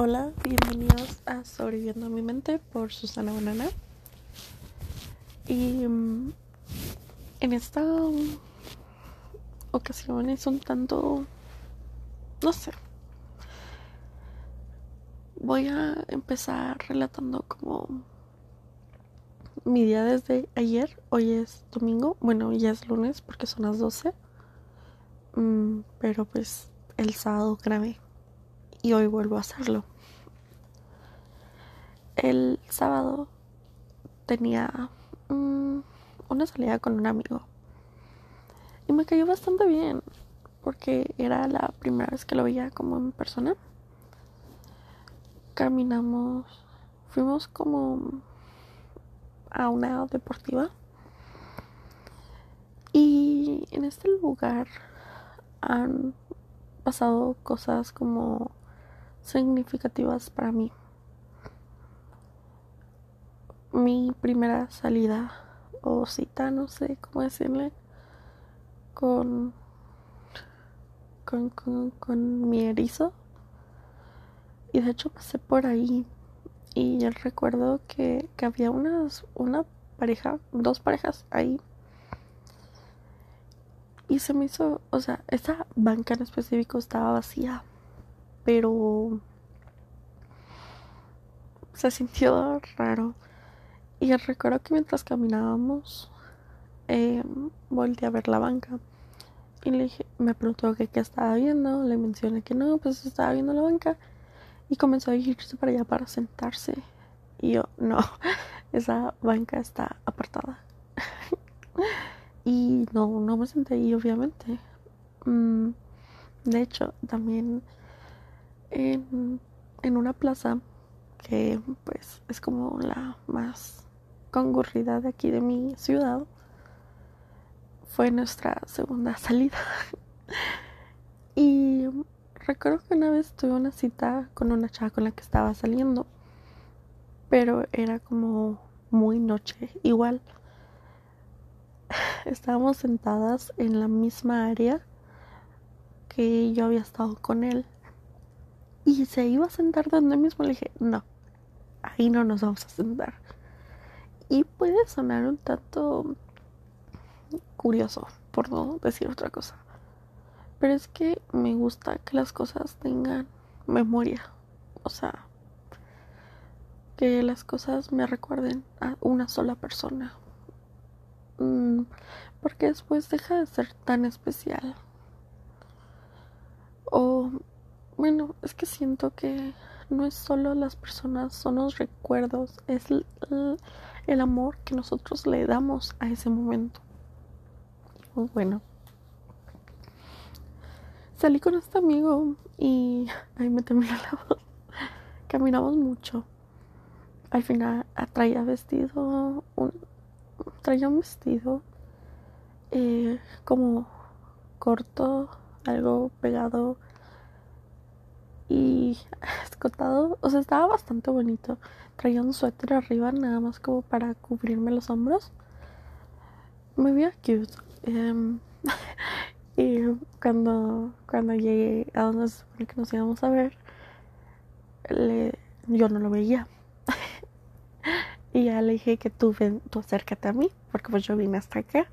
Hola, bienvenidos a Sobreviviendo mi mente por Susana Banana. Y mm, en esta ocasión es un tanto, no sé, voy a empezar relatando como mi día desde ayer. Hoy es domingo, bueno, ya es lunes porque son las 12. Mm, pero pues el sábado grabé y hoy vuelvo a hacerlo. El sábado tenía mm, una salida con un amigo y me cayó bastante bien porque era la primera vez que lo veía como en persona. Caminamos, fuimos como a una deportiva y en este lugar han pasado cosas como significativas para mí. Mi primera salida o cita, no sé cómo decirle, con, con, con, mi erizo. Y de hecho pasé por ahí y yo recuerdo que, que había unas, una pareja, dos parejas ahí. Y se me hizo, o sea, esa banca en específico estaba vacía pero se sintió raro. Y recuerdo que mientras caminábamos, eh, volteé a ver la banca. Y le dije, me preguntó qué estaba viendo. Le mencioné que no, pues estaba viendo la banca. Y comenzó a irse para allá para sentarse. Y yo, no, esa banca está apartada. y no, no me senté ahí, obviamente. Mm, de hecho, también en, una plaza que pues es como la más concurrida de aquí de mi ciudad. Fue nuestra segunda salida. y recuerdo que una vez tuve una cita con una chava con la que estaba saliendo. Pero era como muy noche. Igual estábamos sentadas en la misma área que yo había estado con él y se iba a sentar donde mismo. Le dije, no, ahí no nos vamos a sentar. Y puede sonar un tanto curioso, por no decir otra cosa. Pero es que me gusta que las cosas tengan memoria. O sea, que las cosas me recuerden a una sola persona. Mm, porque después deja de ser tan especial. O bueno, es que siento que no es solo las personas, son los recuerdos, es el, amor que nosotros le damos a ese momento. Pues bueno, salí con este amigo y ahí me tembló la voz. Caminamos mucho. Al final traía vestido, un, traía un vestido eh, como corto, algo pegado y escotado, o sea, estaba bastante bonito. Traía un suéter arriba nada más como para cubrirme los hombros. Muy bien cute. Em, y cuando, cuando llegué a donde se supone que nos íbamos a ver, le, yo no lo veía. y ya le dije que tú, ven, tú acércate a mí, porque pues yo vine hasta acá.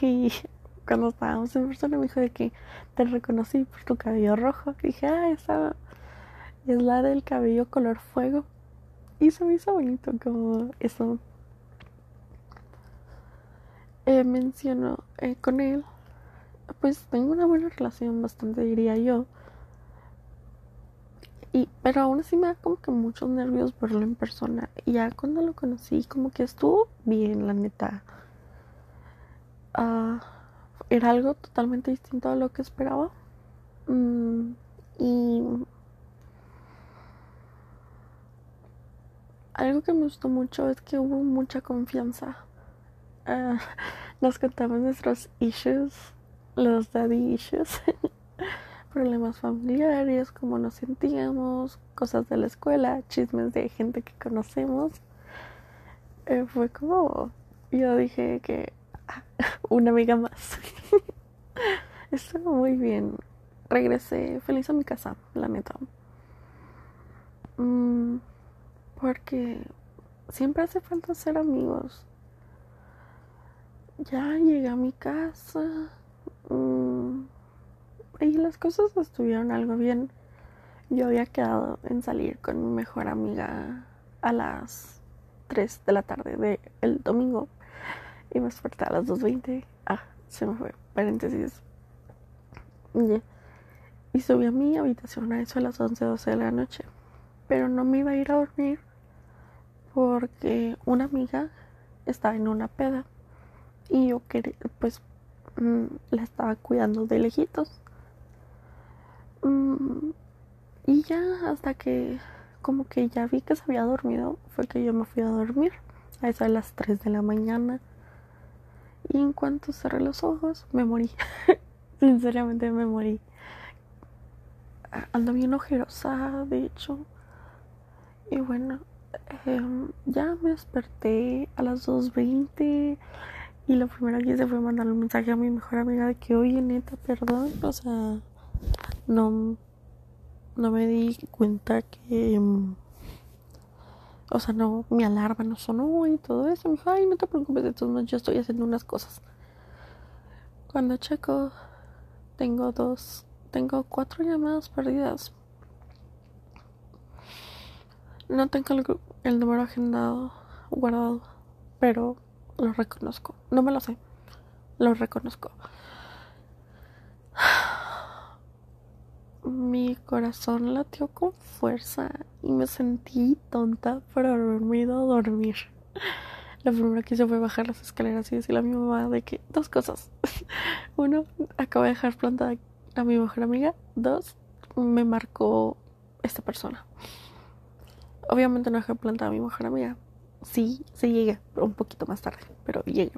y cuando estábamos en persona me dijo de que te reconocí por tu cabello rojo. Dije, ah, esa es la del cabello color fuego. Y se me hizo bonito como eso. Eh, menciono eh, con él, pues tengo una buena relación, bastante diría yo. Y, pero aún así me da como que muchos nervios verlo en persona. Y ya cuando lo conocí, como que estuvo bien, la neta. Ah era algo totalmente distinto a lo que esperaba. Mm, y algo que me gustó mucho es que hubo mucha confianza. Ah, nos contamos nuestros issues, los daddy issues, problemas familiares, cómo nos sentíamos, cosas de la escuela, chismes de gente que conocemos. Eh, fue como, yo dije que una amiga más. Estuvo muy bien. regresé feliz a mi casa, la neta. Mm, porque siempre hace falta ser amigos. Ya llegué a mi casa mm, y las cosas estuvieron algo bien. Yo había quedado en salir con mi mejor amiga a las 3 de la tarde del domingo y me desperté a las 2.20. Se me fue, paréntesis. Y subí a mi habitación a eso a las 11, 12 de la noche. Pero no me iba a ir a dormir porque una amiga estaba en una peda y yo quería, pues mm, la estaba cuidando de lejitos. Mm, y ya hasta que como que ya vi que se había dormido, fue que yo me fui a dormir a eso a las 3 de la mañana. Y en cuanto cerré los ojos, me morí. Sinceramente me morí. Ando bien ojerosa, de hecho. Y bueno, em, ya me desperté a las 2.20 y lo primero que hice fue mandarle un mensaje a mi mejor amiga de que, oye, neta, perdón, o sea, no, no me di cuenta que, em, o sea, no, mi alarma no sonó y todo eso. Me dijo, ay, no te preocupes, entonces yo estoy haciendo unas cosas. Cuando checo, tengo dos, tengo cuatro llamadas perdidas. No tengo el, el número agendado, guardado, pero lo reconozco. No me lo sé, lo reconozco. Mi corazón latió con fuerza y me sentí tonta por haberme ido a dormir. Lo primero que hice fue bajar las escaleras y decirle a mi mamá de que dos cosas. Uno, acabo de dejar plantada a mi mejor amiga. Dos, me marcó esta persona. Obviamente no dejé plantada a mi mejor amiga. Sí, sí llegué, un poquito más tarde, pero llegué.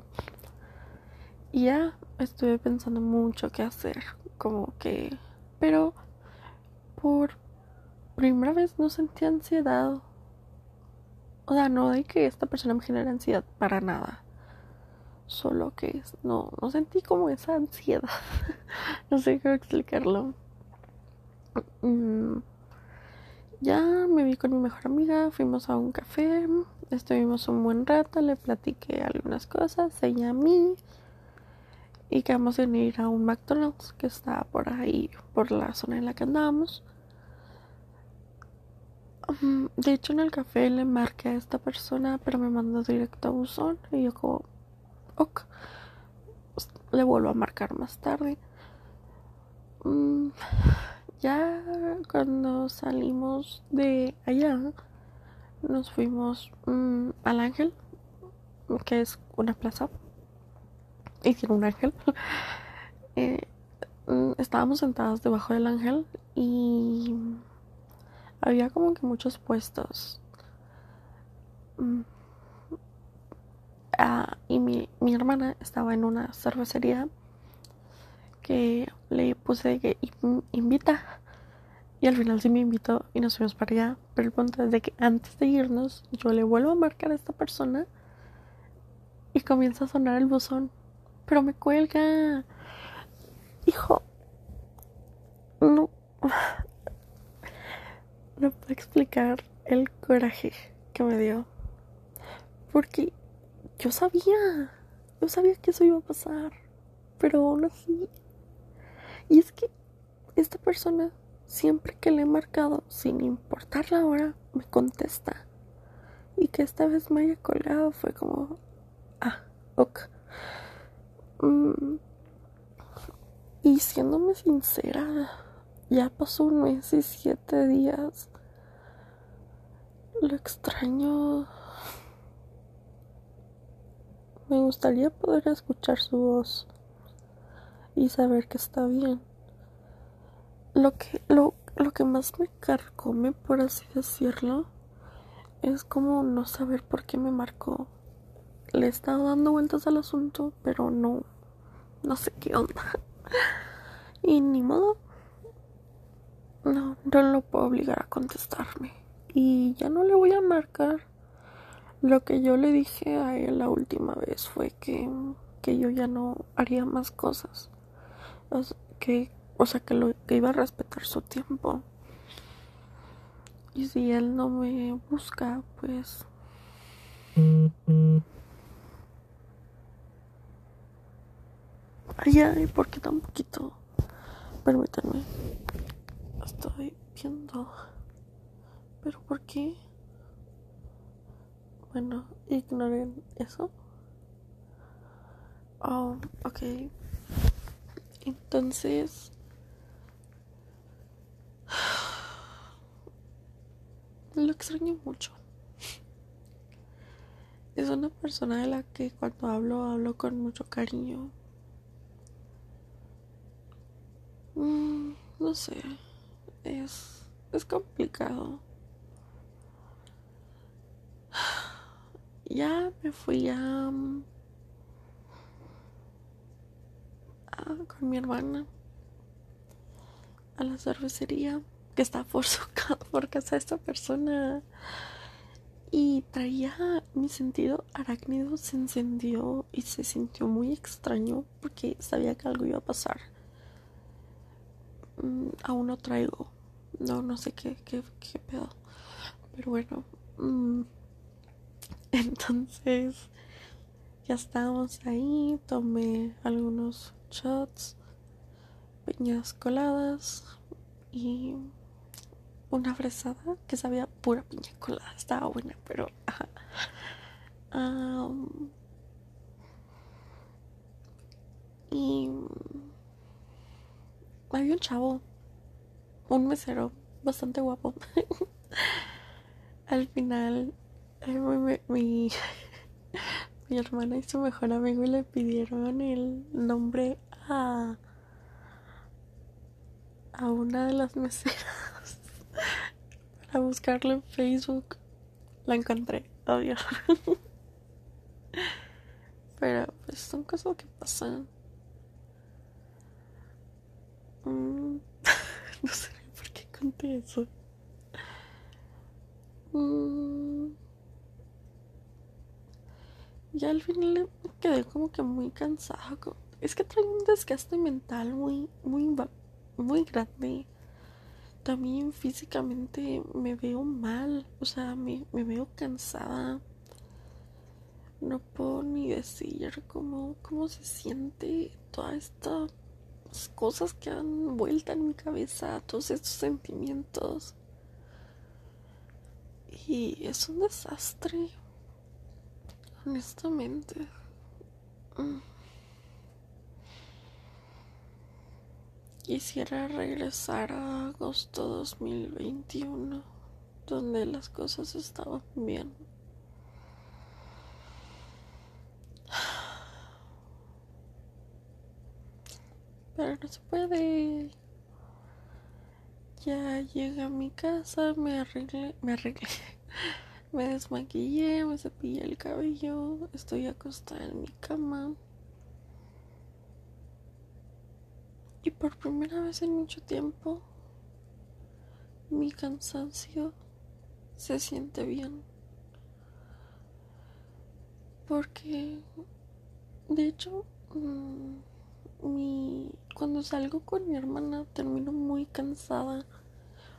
Y ya estuve pensando mucho qué hacer, como que... Pero por primera vez no sentí ansiedad. O sea, no de que esta persona me genera ansiedad para nada. Solo que no, no sentí como esa ansiedad. no sé cómo explicarlo. Mm, ya me vi con mi mejor amiga, fuimos a un café, estuvimos un buen rato, le platiqué algunas cosas, ella a mí. Y quedamos en ir a un McDonald's que está por ahí, por la zona en la que andábamos. De hecho, en el café le marqué a esta persona, pero me mandó directo a buzón. Y yo, como, ok, le vuelvo a marcar más tarde. Mm, ya cuando salimos de allá, nos fuimos mm, al Ángel, que es una plaza. Y tiene un ángel. Eh, mm, estábamos sentados debajo del ángel y había como que muchos puestos. Mm. Ah, y mi, mi, hermana estaba en una cervecería que le puse que invita. Y al final sí me invitó y nos fuimos para allá. Pero el punto es de que antes de irnos, yo le vuelvo a marcar a esta persona y comienza a sonar el buzón. Pero me cuelga. Hijo. No no puedo explicar el coraje que me dio. Porque yo sabía, yo sabía que eso iba a pasar, pero aún así. Y es que esta persona, siempre que le he marcado, sin importar la hora, me contesta. Y que esta vez me haya colgado fue como, ah, ok. Mm, y siéndome sincera, ya pasó un mes y siete días. Lo extraño. Me gustaría poder escuchar su voz y saber que está bien. Lo que, lo, lo que más me carcome, por así decirlo, es como no saber por qué me marcó. Le he estado dando vueltas al asunto, pero no, no sé qué onda. Y ni modo, no, no lo puedo obligar a contestarme. Y ya no le voy a marcar. Lo que yo le dije a él la última vez fue que, que yo ya no haría más cosas. que o sea, que, lo, que iba a respetar su tiempo. Y si él no me busca, pues... Ay, ay, ¿por qué? Permítanme. Estoy viendo. ¿Pero por qué? Bueno, ignoren eso. Oh, ok. Entonces... Lo extraño mucho. Es una persona de la que cuando hablo, hablo con mucho cariño. Mm, no sé. Es, es complicado. Ya me fui a con mi hermana a la cervecería que está por su por casa de esta persona. Y traía mi sentido arácnido se encendió y se sintió muy extraño porque sabía que algo iba a pasar. Mm, aún no traigo no no sé qué qué, qué pedo. Pero bueno mm, entonces ya estábamos ahí tomé algunos shots, piñas coladas y una fresada que sabía pura piña colada. Estaba buena, pero... y había un chavo, un mesero bastante guapo. Al final, mi, mi hermana y su mejor amigo le pidieron el nombre a, a una de las meseras para buscarlo en Facebook. La encontré, obvio. Pero pues son cosas que pasan. Mm, no sé por qué conté eso. Mm. Y al final me quedé como que muy cansada. Es que trae un desgaste mental muy, muy, muy grande. También físicamente me veo mal. O sea, me, me veo cansada. No puedo ni decir cómo, cómo se siente todas estas cosas que han vuelto en mi cabeza, todos estos sentimientos. Y es un desastre. Honestamente. Quisiera regresar a agosto 2021, donde las cosas estaban bien. Pero no se puede. Ya llegué a mi casa, me arreglé, me arreglé. Me desmaquillé, me cepillé el cabello, estoy acostada en mi cama. Y por primera vez en mucho tiempo, mi cansancio se siente bien. Porque, de hecho, mm, mi, cuando salgo con mi hermana termino muy cansada.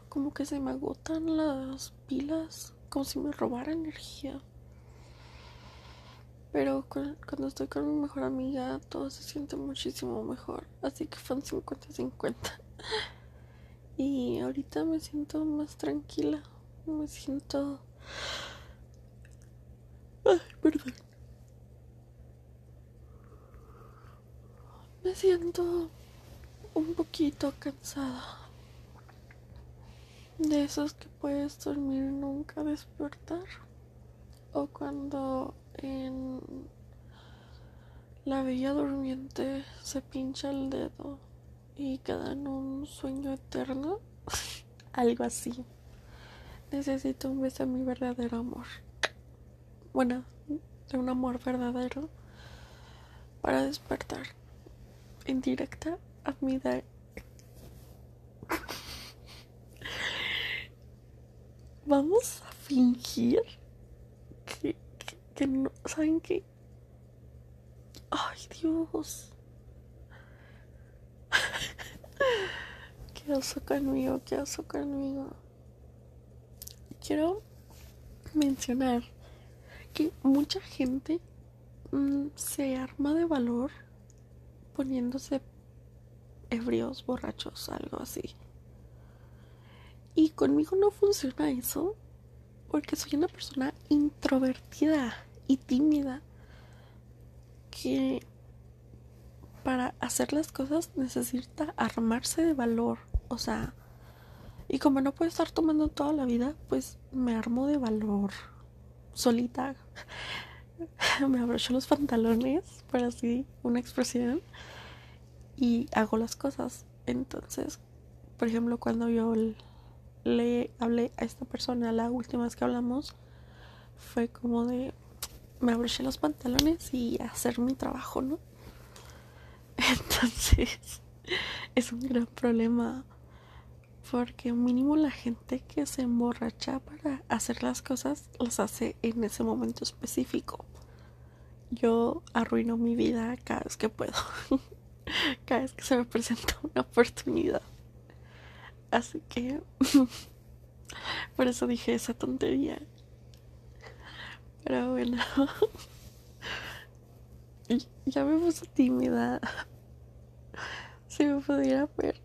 Como que se me agotan las pilas como si me robara energía. Pero cuando estoy con mi mejor amiga, todo se siente muchísimo mejor. Así que fue 50-50. Y ahorita me siento más tranquila. Me siento. Ay, perdón. Me siento un poquito cansada de esos que puedes dormir y nunca despertar. O cuando en la bella durmiente se pincha el dedo y queda en un sueño eterno. Algo así. Necesito un beso de mi verdadero amor. Bueno de un amor verdadero para despertar en directa a mi, vamos a fingir que, que, no, ¿saben qué? Ay, Dios. qué oso conmigo, qué oso conmigo. Quiero mencionar que mucha gente mm, se arma de valor poniéndose ebrios, borrachos, algo así. Y conmigo no funciona eso porque soy una persona introvertida y tímida que para hacer las cosas necesita armarse de valor. O sea, y como no puedo estar tomando toda la vida, pues me armo de valor solita. me abrocho los pantalones, por así una expresión, y hago las cosas. Entonces, por ejemplo, cuando yo le hablé a esta persona la última vez que hablamos, fue como de me abroché los pantalones y hacer mi trabajo, ¿no? Entonces, es un gran problema porque mínimo la gente que se emborracha para hacer las cosas las hace en ese momento específico. Yo arruino mi vida cada vez que puedo, cada vez que se me presenta una oportunidad. Así que por eso dije esa tontería. Pero bueno, ya me puse tímida. Si me pudiera ver,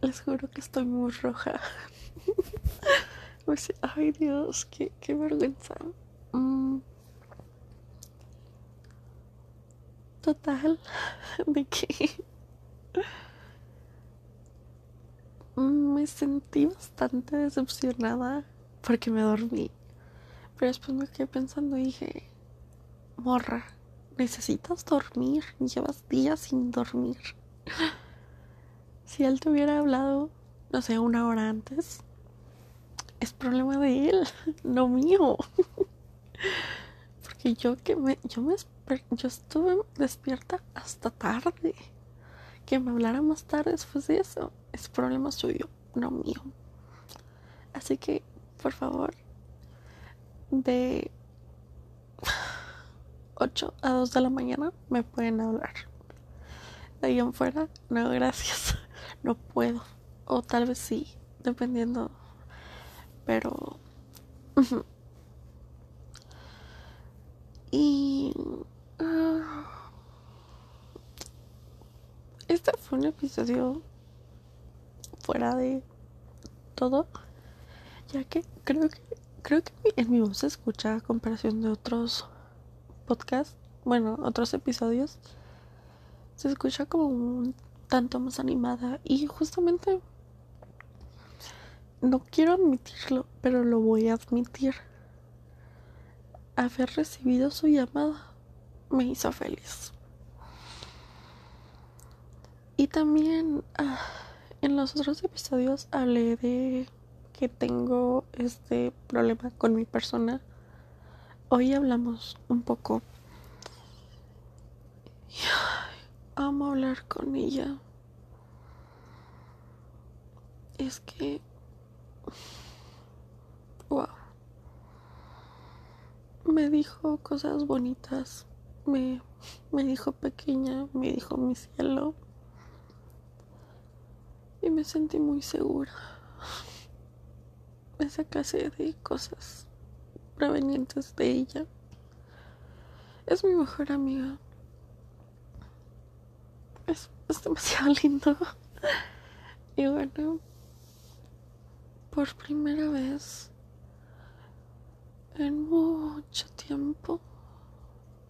les juro que estoy muy roja. Ay Dios, qué, qué vergüenza. Mm. Total, de que me sentí bastante decepcionada porque me dormí. Pero después me quedé pensando y dije, morra, necesitas dormir, llevas días sin dormir. Si él te hubiera hablado, no sé, una hora antes, es problema de él, no mío. Porque yo que me, yo me, yo estuve despierta hasta tarde. Que me hablara más tarde después de eso, es problema suyo, no mío. Así que, por favor, de 8 a 2 de la mañana me pueden hablar. De ahí en fuera, no, gracias. No puedo. O tal vez sí, dependiendo. Pero... y... Ah, este fue un episodio fuera de todo, ya que creo que creo que en mi voz se escucha a comparación de otros podcasts, bueno, otros episodios, se escucha como un tanto más animada y justamente no quiero admitirlo, pero lo voy a admitir. Haber recibido su llamada me hizo feliz. Y también ah, en los otros episodios hablé de que tengo este problema con mi persona. Hoy hablamos un poco. amo hablar con ella. Es que... Wow. Me dijo cosas bonitas. Me, me dijo pequeña, me dijo mi cielo y me sentí muy segura. Esa clase de cosas provenientes de ella. Es mi mejor amiga. Es, es demasiado lindo. Y bueno, por primera vez en mucho tiempo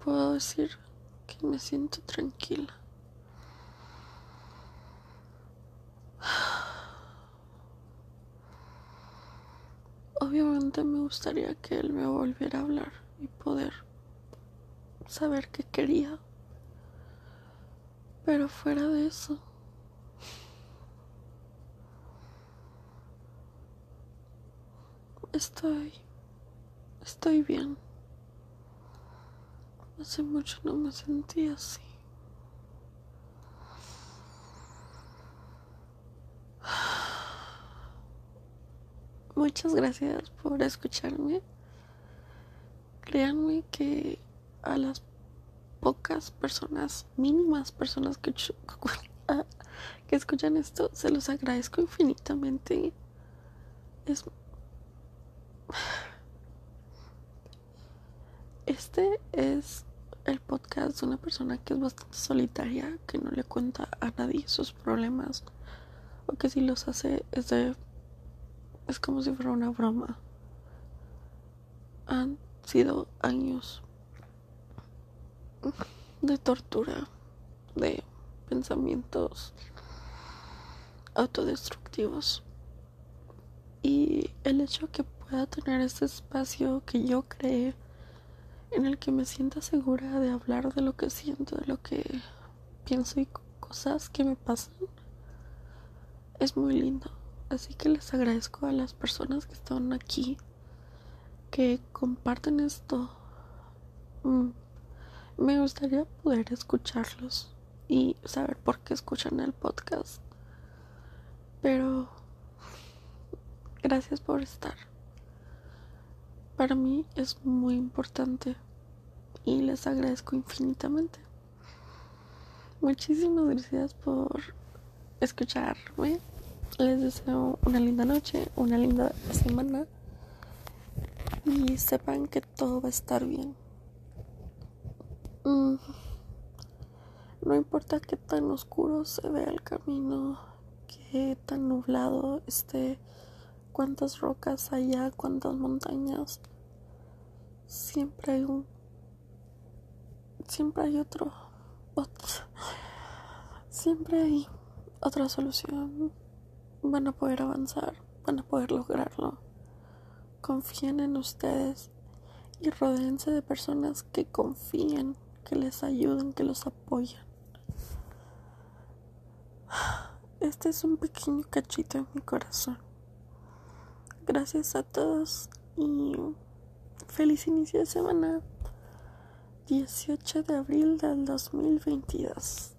puedo decir que me siento tranquila. Obviamente me gustaría que él me volviera a hablar y poder saber qué quería. Pero fuera de eso, estoy, estoy bien. Hace mucho no me sentía así. Muchas gracias por escucharme. Créanme que a las pocas personas, mínimas personas que escuchan esto, se los agradezco infinitamente. Es este es el podcast de una persona que es bastante solitaria, que no le cuenta a nadie sus problemas, o que si los hace es de es como si fuera una broma. Han sido años de tortura, de pensamientos autodestructivos. Y el hecho que pueda tener este espacio que yo creé en el que me sienta segura de hablar de lo que siento, de lo que pienso y cosas que me pasan, es muy lindo. Así que les agradezco a las personas que están aquí, que comparten esto. Mm, me gustaría poder escucharlos y saber por qué escuchan el podcast. Pero gracias por estar. Para mí es muy importante y les agradezco infinitamente. Muchísimas gracias por escucharme. Les deseo una linda noche, una linda semana y sepan que todo va a estar bien. Mm. No importa qué tan oscuro se vea el camino, qué tan nublado esté, cuántas rocas haya, cuántas montañas, siempre hay un, siempre hay otro siempre hay otra solución. Van a poder avanzar, van a poder lograrlo. Confíen en ustedes y rodeense de personas que confíen, que les ayuden, que los apoyen. Este es un pequeño cachito en mi corazón. Gracias a todos y feliz inicio de semana. 18 de abril del 2022.